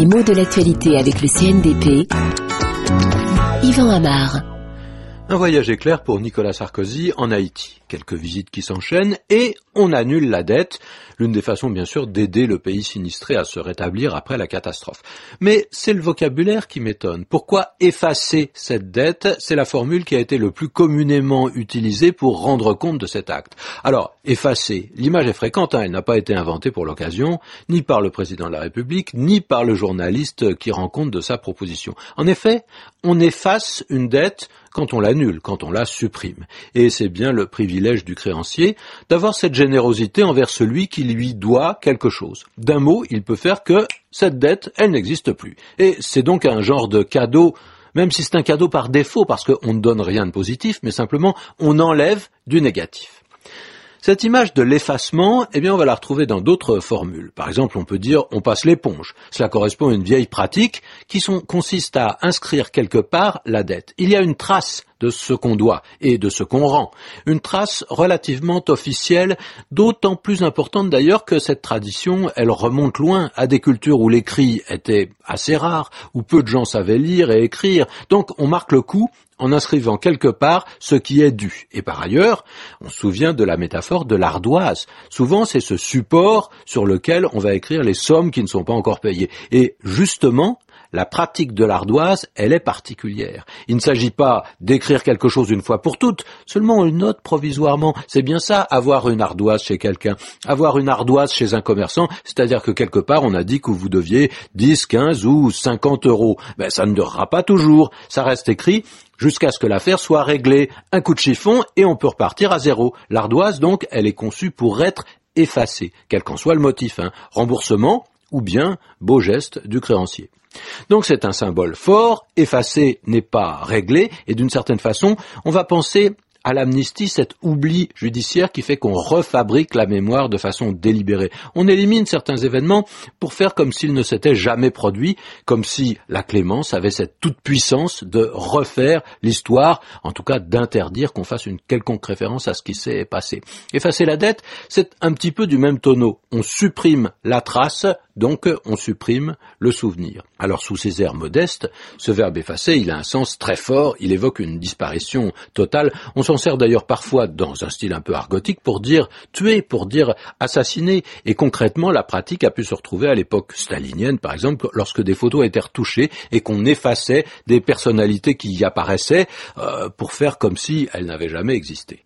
Les mots de l'actualité avec le CNDP. Yvan Amar. Un voyage éclair pour Nicolas Sarkozy en Haïti. Quelques visites qui s'enchaînent et on annule la dette. L'une des façons, bien sûr, d'aider le pays sinistré à se rétablir après la catastrophe. Mais c'est le vocabulaire qui m'étonne. Pourquoi effacer cette dette? C'est la formule qui a été le plus communément utilisée pour rendre compte de cet acte. Alors, effacer, l'image est fréquente, hein. elle n'a pas été inventée pour l'occasion, ni par le président de la République, ni par le journaliste qui rend compte de sa proposition. En effet, on efface une dette quand on l'annule, quand on la supprime. Et c'est bien le privilège du créancier d'avoir cette générosité envers celui qui lui doit quelque chose. D'un mot, il peut faire que cette dette, elle n'existe plus. Et c'est donc un genre de cadeau même si c'est un cadeau par défaut, parce qu'on ne donne rien de positif, mais simplement on enlève du négatif. Cette image de l'effacement, eh bien, on va la retrouver dans d'autres formules. Par exemple, on peut dire on passe l'éponge. Cela correspond à une vieille pratique qui consiste à inscrire quelque part la dette. Il y a une trace de ce qu'on doit et de ce qu'on rend. Une trace relativement officielle, d'autant plus importante d'ailleurs que cette tradition, elle remonte loin à des cultures où l'écrit était assez rare, où peu de gens savaient lire et écrire. Donc on marque le coup en inscrivant quelque part ce qui est dû. Et par ailleurs, on se souvient de la métaphore de l'ardoise. Souvent, c'est ce support sur lequel on va écrire les sommes qui ne sont pas encore payées. Et justement, la pratique de l'ardoise, elle est particulière. Il ne s'agit pas d'écrire quelque chose une fois pour toutes, seulement on le note provisoirement. C'est bien ça, avoir une ardoise chez quelqu'un. Avoir une ardoise chez un commerçant, c'est-à-dire que quelque part on a dit que vous deviez 10, 15 ou 50 euros. Ben, ça ne durera pas toujours. Ça reste écrit jusqu'à ce que l'affaire soit réglée. Un coup de chiffon et on peut repartir à zéro. L'ardoise, donc, elle est conçue pour être effacée, quel qu'en soit le motif. Hein. Remboursement ou bien beau geste du créancier. Donc c'est un symbole fort, effacé n'est pas réglé, et d'une certaine façon, on va penser à l'amnistie cet oubli judiciaire qui fait qu'on refabrique la mémoire de façon délibérée. On élimine certains événements pour faire comme s'ils ne s'étaient jamais produits, comme si la clémence avait cette toute puissance de refaire l'histoire, en tout cas d'interdire qu'on fasse une quelconque référence à ce qui s'est passé. Effacer la dette, c'est un petit peu du même tonneau. On supprime la trace, donc on supprime le souvenir. Alors sous ces airs modestes, ce verbe effacer, il a un sens très fort, il évoque une disparition totale. On s'en sert d'ailleurs parfois dans un style un peu argotique pour dire tuer, pour dire assassiner. Et concrètement, la pratique a pu se retrouver à l'époque stalinienne, par exemple, lorsque des photos étaient retouchées et qu'on effaçait des personnalités qui y apparaissaient euh, pour faire comme si elles n'avaient jamais existé.